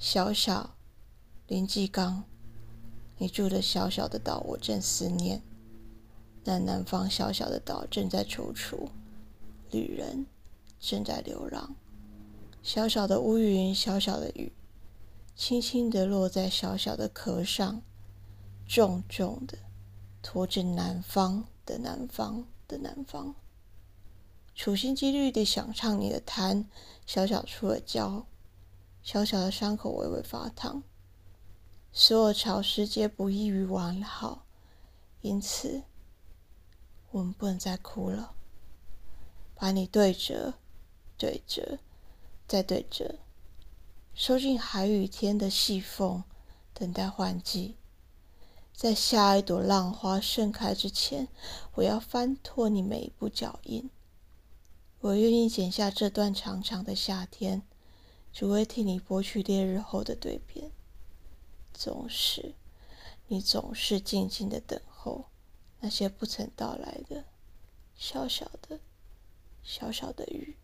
小小林继刚，你住的小小的岛，我正思念。那南方小小的岛正在踌躇，旅人正在流浪。小小的乌云，小小的雨，轻轻地落在小小的壳上，重重的拖着南方的南方的南方。处心积虑地想唱你的痰，小小出了焦，小小的伤口微微发烫。所有潮湿皆不易于完好，因此我们不能再哭了。把你对折，对折，再对折，收进海雨天的细缝，等待换季。在下一朵浪花盛开之前，我要翻拓你每一步脚印。我愿意剪下这段长长的夏天，只为替你拨去烈日后的蜕变。总是，你总是静静的等候那些不曾到来的小小的、小小的雨。